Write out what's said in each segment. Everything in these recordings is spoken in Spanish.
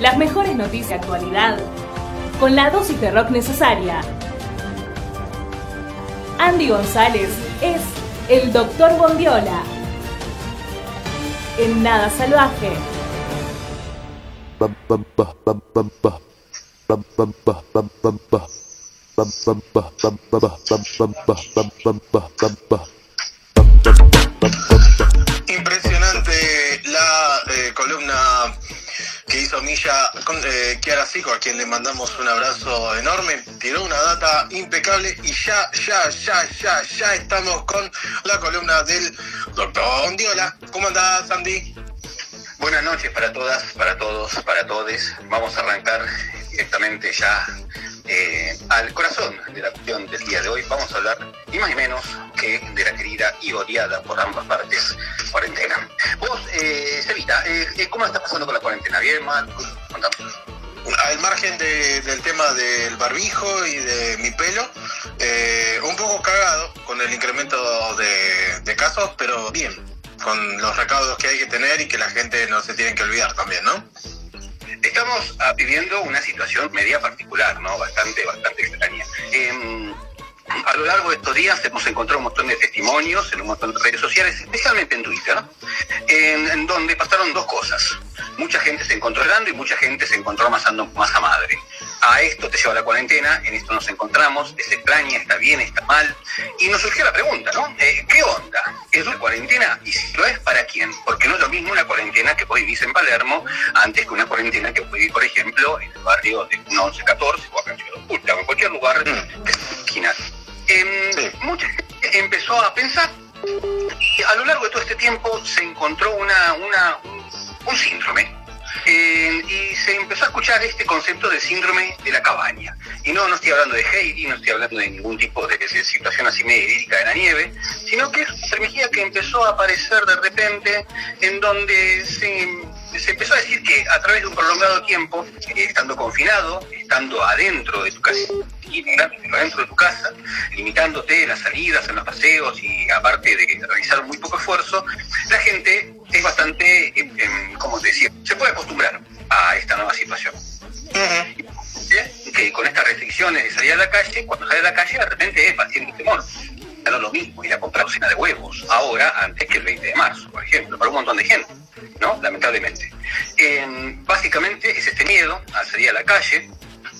Las mejores noticias de actualidad. Con la dosis de rock necesaria. Andy González es el Doctor Bondiola. En Nada Salvaje. Impresionante la eh, columna que hizo Milla con eh, Kiara Sico, a quien le mandamos un abrazo enorme. Tiró una data impecable y ya, ya, ya, ya, ya estamos con la columna del doctor Ondiola. ¿Cómo andás, Andy? Buenas noches para todas, para todos, para todes. Vamos a arrancar directamente ya eh, al corazón de la cuestión del día de hoy. Vamos a hablar, ni más ni menos, que de la querida y odiada por ambas partes cuarentena. Vos, eh, Cevita, eh, eh, ¿cómo estás pasando con la cuarentena? ¿Bien, mal? Contame. Al margen de- del tema del barbijo y de mi pelo, un poco cagado con el incremento de, de casos, pero bien, con los recaudos que hay que tener y que la gente no se tiene que olvidar también, ¿no? Estamos ah, viviendo una situación media particular, ¿no? Bastante, bastante extraña. Em, a lo largo de estos días hemos encontrado un montón de testimonios en un montón de redes sociales, especialmente en Twitter, en, donde pasaron dos cosas. Mucha gente se encontró llorando y mucha gente se encontró amasando masa madre. A esto te lleva la cuarentena, en esto nos encontramos, es extraña, está bien, está mal. Y nos surgió la pregunta, ¿no? Eh, ¿Qué onda? ¿Es una cuarentena? Y si lo es, ¿para quién? Porque no es lo mismo una cuarentena que vos vivís en Palermo antes que una cuarentena que vos vivís, por ejemplo, en el barrio de 1114 o acá en Ciudad Oculta o en cualquier lugar Mm. de esta esquina. Sí. Mucha gente empezó a pensar y a lo largo de todo este tiempo se encontró una, una, un, un síndrome. Eh, y se empezó a escuchar este concepto del síndrome de la cabaña. Y no, no estoy hablando de Heidi, no estoy hablando de ningún tipo de, de situación así medio idílica de la nieve, sino que es enfermedad que empezó a aparecer de repente en donde se, se empezó a decir que a través de un prolongado tiempo, eh, estando confinado, estando adentro de tu casa, adentro de tu casa, limitándote las salidas, en los paseos y aparte de realizar muy poco esfuerzo, la gente la calle, cuando sale a la calle, de repente es un temor. Ya no es lo mismo ir a comprar docena de huevos ahora antes que el 20 de marzo, por ejemplo, para un montón de gente, ¿no? Lamentablemente. Em, básicamente es este miedo a salir a la calle,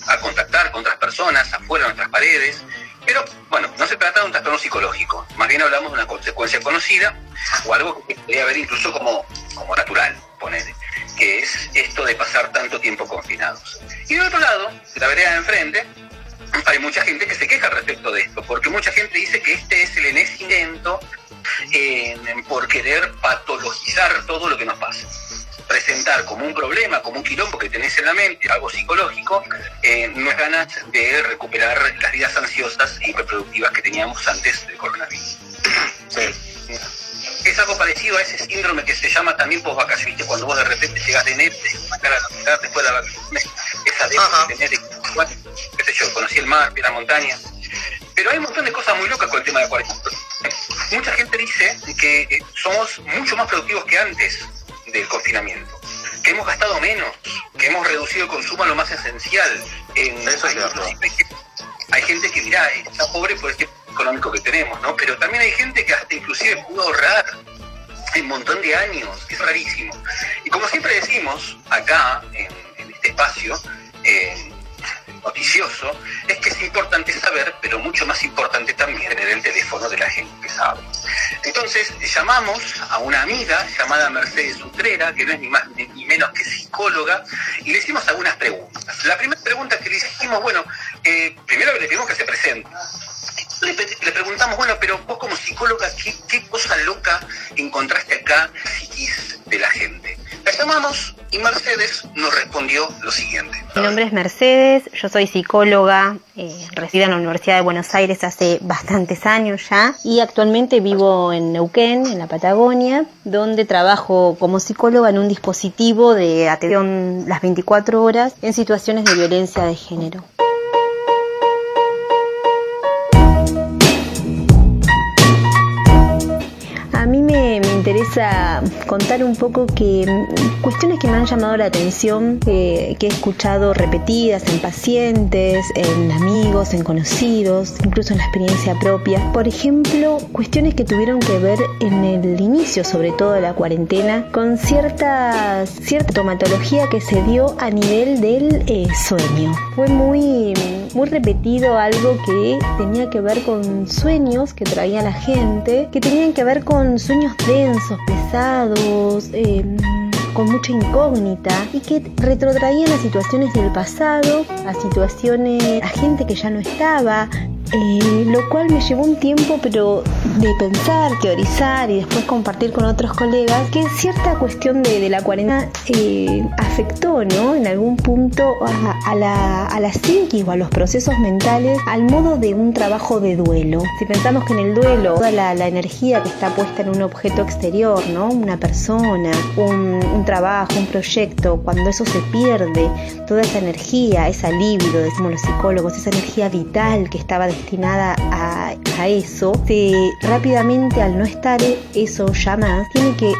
a contactar con otras personas afuera de nuestras paredes, pero bueno, no se trata de un trastorno psicológico, más bien hablamos de una consecuencia conocida o algo que podría ver incluso como, como natural, ponele, que es esto de pasar tanto tiempo confinados. Y del otro lado, la vereda de enfrente, hay mucha gente que se queja respecto de esto, porque mucha gente dice que este es el enésimo intento por querer patologizar todo lo que nos pasa. Presentar como un problema, como un quilombo que tenés en la mente, algo psicológico, eh, no es ganas de recuperar las vidas ansiosas e hiperproductivas que teníamos antes del coronavirus. Sí. Es algo parecido a ese síndrome que se llama también post-vacaciones, cuando vos de repente llegas de enero, te a la después de la vacaciones, esa de tener, sé yo, conocí el mar, vi la montaña. Pero hay un montón de cosas muy locas con el tema de cuarentena. Mucha gente dice que eh, somos mucho más productivos que antes del confinamiento, que hemos gastado menos, que hemos reducido el consumo a lo más esencial. En, Eso es hay, cierto. hay gente- que, mirá, está pobre por el tiempo económico que tenemos, ¿no? Pero también hay gente que hasta inclusive pudo ahorrar un montón de años, es rarísimo. Y como siempre decimos acá, en, en este espacio eh, noticioso, es que es importante saber, pero mucho más importante también tener el teléfono de la gente que sabe. Entonces llamamos a una amiga llamada Mercedes Utrera, que no es ni más ni menos que psicóloga, y le hicimos algunas preguntas. La primera pregunta que le hicimos, bueno, eh, primero le pedimos que se presente. Le preguntamos, bueno, pero vos como psicóloga, ¿qué, qué cosa loca encontraste acá psiquis de la gente? La llamamos y Mercedes nos respondió lo siguiente. Mi nombre es Mercedes, yo soy psicóloga, eh, resido en la Universidad de Buenos Aires hace bastantes años ya y actualmente vivo en Neuquén, en la Patagonia, donde trabajo como psicóloga en un dispositivo de atención las 24 horas en situaciones de violencia de género. Interesa contar un poco que mm, cuestiones que me han llamado la atención, que he escuchado repetidas en pacientes, en amigos, en conocidos, incluso en la experiencia propia. Por ejemplo, cuestiones que tuvieron que ver en el inicio, sobre todo de la cuarentena, con cierta, cierta tomatología que se dio a nivel del eh, sueño. Fue muy, muy repetido algo que tenía que ver con sueños que traía la gente, que tenían que ver con sueños densos, pesados, em, con mucha incógnita y que retrotraían a situaciones del pasado, a situaciones, a gente que ya no estaba, eh, lo cual me llevó un tiempo, pero de pensar, teorizar y después compartir con otros colegas, que cierta cuestión de, la cuarentena eh, afectó, ¿no? En algún punto a, la, a la psiquis o a los procesos mentales al modo de un trabajo de duelo. Si pensamos que en el duelo toda la, energía que está puesta en un objeto exterior, ¿no? Una persona, un, trabajo, un proyecto, cuando eso se pierde, toda esa energía, esa libido, decimos los psicólogos, esa energía vital que estaba destinada a, eso, se, rápidamente al no estar eso ya más, tiene que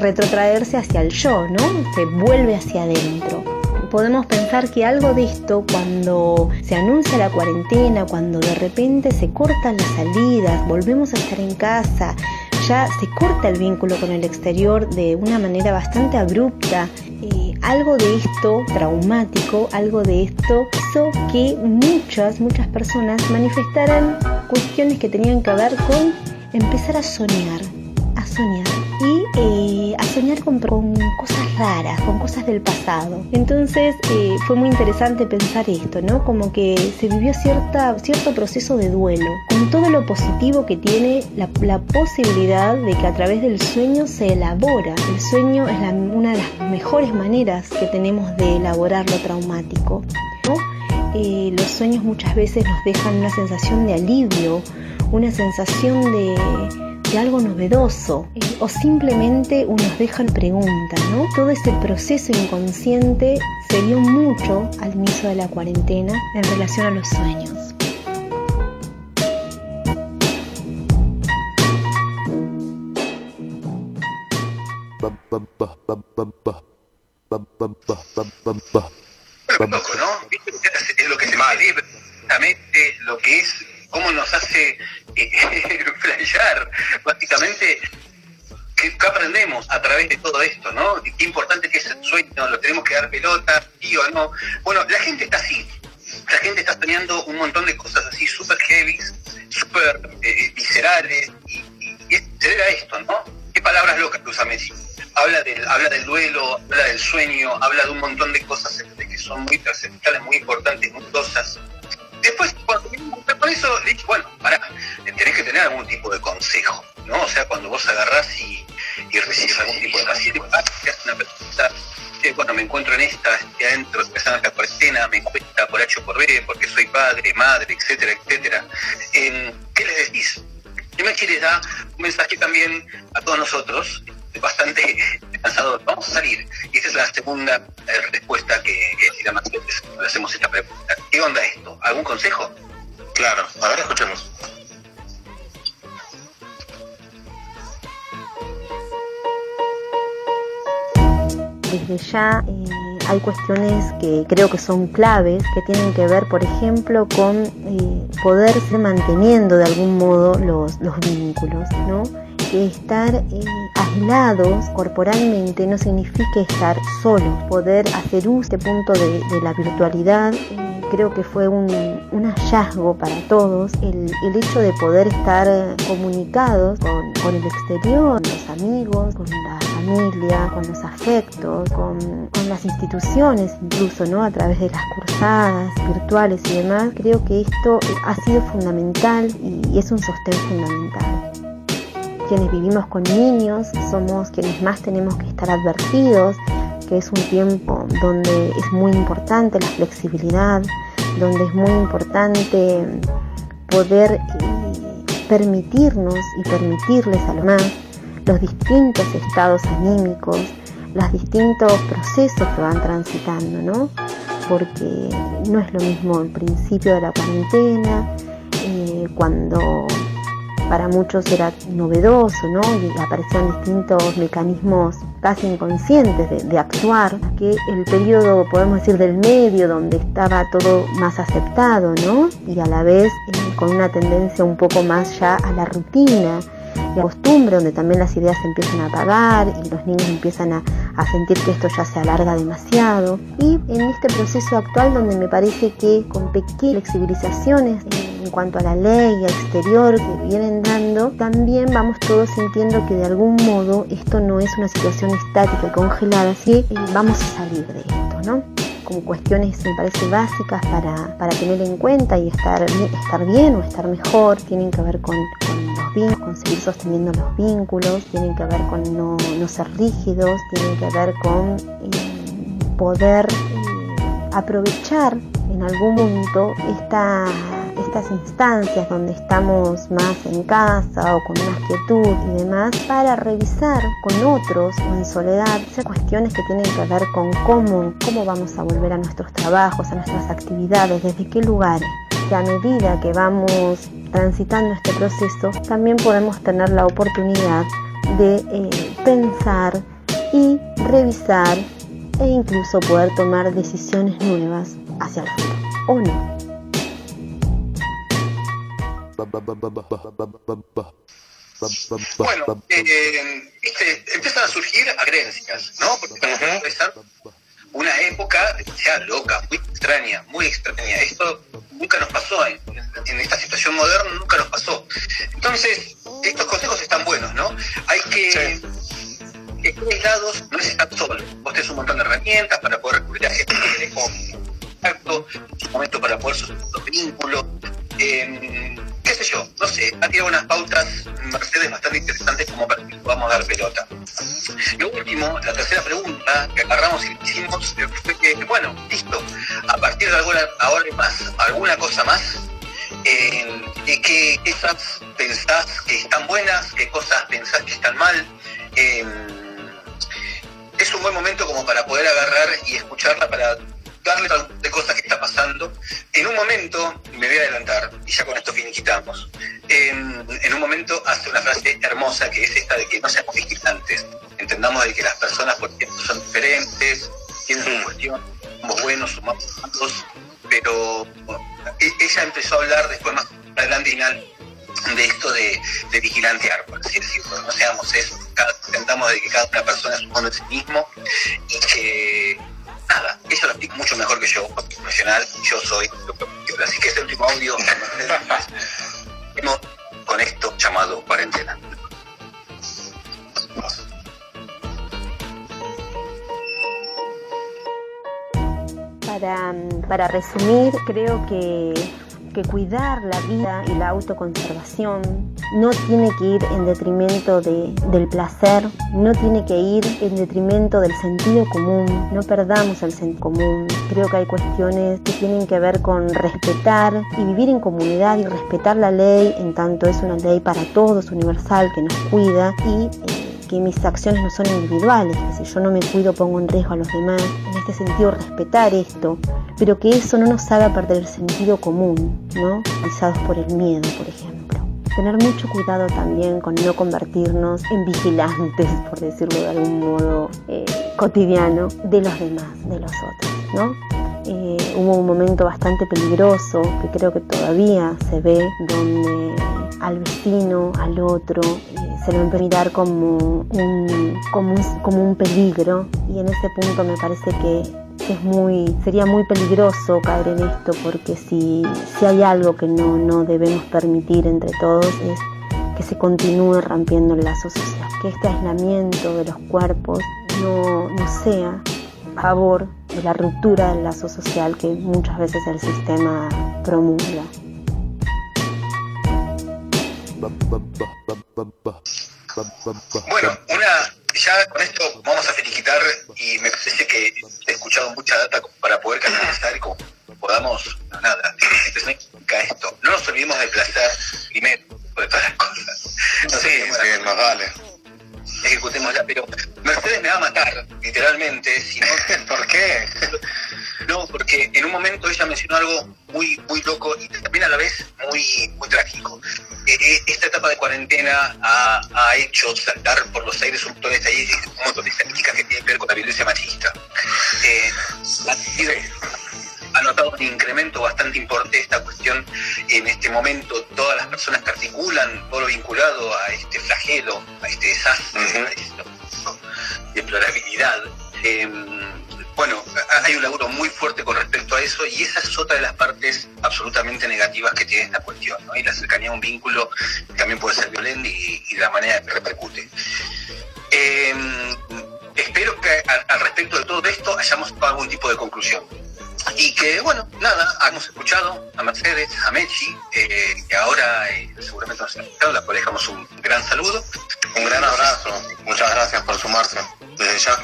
retrotraerse hacia el yo, ¿no? Se vuelve hacia adentro podemos pensar que algo de esto cuando se anuncia la cuarentena, cuando de repente se cortan las salidas, volvemos a estar en casa, ya se corta el vínculo con el exterior de una manera bastante abrupta. Eh, algo de esto traumático, algo de esto hizo que muchas, muchas personas manifestaran cuestiones que tenían que ver con empezar a soñar, a soñar y eh, a soñar con, cosas raras, con cosas del pasado. Entonces eh, fue muy interesante pensar esto, ¿no? Como que se vivió cierta, cierto proceso de duelo, con todo lo positivo que tiene la, posibilidad de que a través del sueño se elabora. El sueño es una de las mejores maneras que tenemos de elaborar lo traumático. Eh, los sueños muchas veces nos dejan una sensación de alivio, una sensación de algo novedoso eh, o simplemente nos dejan preguntas, ¿no? Todo ese proceso inconsciente se dio mucho al inicio de la cuarentena en relación a los sueños. Lo que que es, cómo nos hace flashear, básicamente, ¿qué, aprendemos a través de todo esto, no? Qué importante que es el sueño, lo tenemos que dar pelota, sí o no. Bueno, la gente está así, la gente está soñando un montón de cosas así súper heavy, súper eh, viscerales, y, se debe a esto, ¿no? ¿Qué palabras locas usa Messi? Habla del, duelo, habla del sueño, habla de un montón de cosas que son muy trascendentales, muy importantes, muy cosas. Después, cuando con eso, dije, bueno, pará, tenés que tener algún tipo de consejo, ¿no? O sea, cuando vos agarrás y, y recibís algún tipo de paciente, ah, una pregunta, bueno, me encuentro en esta, estoy adentro, empezando la cuarentena, me cuesta por H o por B, porque soy padre, madre, etcétera, etcétera. ¿Qué les decís? Y me les da un mensaje también a todos nosotros, bastante cansado, vamos a salir. Y esa es la segunda eh, respuesta que, que le hacemos esta pregunta. ¿Qué onda esto? ¿Algún consejo? Claro, a ver, escuchemos. Desde ya eh, hay cuestiones que creo que son claves, que tienen que ver, por ejemplo, con eh, poderse manteniendo de algún modo los, los vínculos, ¿no? Que estar eh, aislados corporalmente no significa estar solos. Poder hacer uso de este punto de, la virtualidad eh, creo que fue un, hallazgo para todos el, hecho de poder estar comunicados con, el exterior, con los amigos, con la familia, con los afectos, con, con las instituciones incluso, ¿no? A través de las cursadas virtuales y demás, creo que esto ha sido fundamental y es un sostén fundamental quienes vivimos con niños somos quienes más tenemos que estar advertidos, que es un tiempo donde es muy importante la flexibilidad, donde es muy importante poder eh, permitirnos y permitirles a los más los distintos estados anímicos, los distintos procesos que van transitando, ¿no? Porque no es lo mismo el principio de la cuarentena, eh, cuando para muchos era novedoso, ¿no? Y aparecían distintos mecanismos casi inconscientes de, actuar, que el periodo, podemos decir, del medio, donde estaba todo más aceptado, ¿no? Y a la vez eh, con una tendencia un poco más ya a la rutina, la costumbre, donde también las ideas se empiezan a apagar y los niños empiezan a, sentir que esto ya se alarga demasiado. Y en este proceso actual donde me parece que con pequeñas flexibilizaciones en cuanto a la ley exterior que vienen dando, también vamos todos sintiendo que de algún modo esto no es una situación estática y congelada, así que vamos a salir de esto, ¿no? como cuestiones me parece básicas para, para tener en cuenta y estar, estar bien o estar mejor, tienen que ver con, los vínculos, con seguir sosteniendo los vínculos, tienen que ver con no, ser rígidos, tienen que ver con eh, poder eh, aprovechar en algún punto esta estas instancias donde estamos más en casa o con más quietud y demás para revisar con otros o en soledad cuestiones que tienen que ver con cómo, cómo vamos a volver a nuestros trabajos, a nuestras actividades, desde qué lugares que a medida que vamos transitando este proceso también podemos tener la oportunidad de eh, pensar y revisar e incluso poder tomar decisiones nuevas hacia el futuro o no. Bueno, eh, empiezan a surgir creencias, ¿no? Porque para una época ya loca, muy extraña, muy extraña. Esto nunca nos pasó en, esta situación moderna, nunca nos pasó. Entonces, estos consejos están buenos, ¿no? Hay que... que aislados no es estar solo. Vos tenés un montón de herramientas para poder recurrir a gente que contacto, un momento para poder sostener los vínculos. Eh, sé yo, no sé, ha tirado unas pautas Mercedes bastante interesantes como para que podamos dar pelota. Lo último, la tercera pregunta que agarramos y hicimos fue que, bueno, listo, a partir de alguna, ahora más, alguna cosa más, eh, qué cosas pensás que están buenas, qué cosas pensás que están mal. Em, es un buen momento como para poder agarrar y escucharla para darle de cosas En un momento, me voy a adelantar, y ya con esto finiquitamos, en, en un momento hace una frase hermosa que es esta de que no seamos vigilantes. Entendamos de que las personas, por ejemplo, son diferentes, tienen su cuestión, somos buenos, somos malos, pero e, ella empezó a hablar después más adelante final de esto de, de vigilantear, por así decirlo. No seamos eso, intentamos de que cada una persona es un en sí mismo y que nada, eso lo explico mucho mejor que yo, yo soy Así que este último audio con esto llamado cuarentena. Para, para resumir, creo que que cuidar la vida y la autoconservación no tiene que ir en detrimento del placer, no tiene que ir en detrimento del sentido común, no perdamos el sentido común. Creo que hay cuestiones que tienen que ver con respetar y vivir en comunidad y respetar la ley en tanto es una ley para todos, universal, que nos cuida y... Eh, que mis acciones no son individuales, que si yo no me cuido pongo en riesgo a los demás. En este sentido, respetar esto, pero que eso no nos haga perder el sentido común, ¿no? Pisados por el miedo, por ejemplo. Tener mucho cuidado también con no convertirnos en vigilantes, por decirlo de algún modo eh, cotidiano, de los demás, de los otros, ¿no? Eh, hubo un momento bastante peligroso que creo que todavía se ve donde al vecino, al otro, eh, se lo empieza a mirar como un, como, un, como un peligro y en ese punto me parece que es muy, sería muy peligroso caer en esto porque si, si hay algo que no, no debemos permitir entre todos es que se continúe rompiendo el lazo social, que este aislamiento de los cuerpos no, no sea favor de la ruptura del lazo social que muchas veces el sistema promulga. Bueno, una, ya con esto vamos a felicitar y me parece que he escuchado mucha data para poder canalizar y como podamos, nada, esto. No nos olvidemos de placer primero de todas las cosas. No sé, sí, más vale ejecutémosla, pero Mercedes me va a matar, literalmente, si no, ¿por qué? No, porque en un momento ella mencionó algo muy, muy loco y también a la vez muy, muy trágico. Eh, esta etapa de cuarentena ha, hecho saltar por los aires un montón de un montón de estadísticas que tienen que ver con la violencia machista. Eh, ha notado un incremento bastante importante esta cuestión en este momento. Todas las personas que articulan todo lo vinculado a este flagelo, a este desastre, a esta deplorabilidad. Em, bueno, hay un laburo muy fuerte con respecto a eso y esa es otra de las partes absolutamente negativas que tiene esta cuestión, ¿no? Y la cercanía a un vínculo también puede ser violento y, y la manera que repercute. Em, espero que al respecto de todo esto hayamos tomado algún tipo de conclusión. Y que, bueno, nada, hemos escuchado a Mercedes, a Mechi, eh, que ahora eh, seguramente nos han escuchado, la cual dejamos un gran saludo. Un gran abrazo, muchas gracias por sumarse desde ya.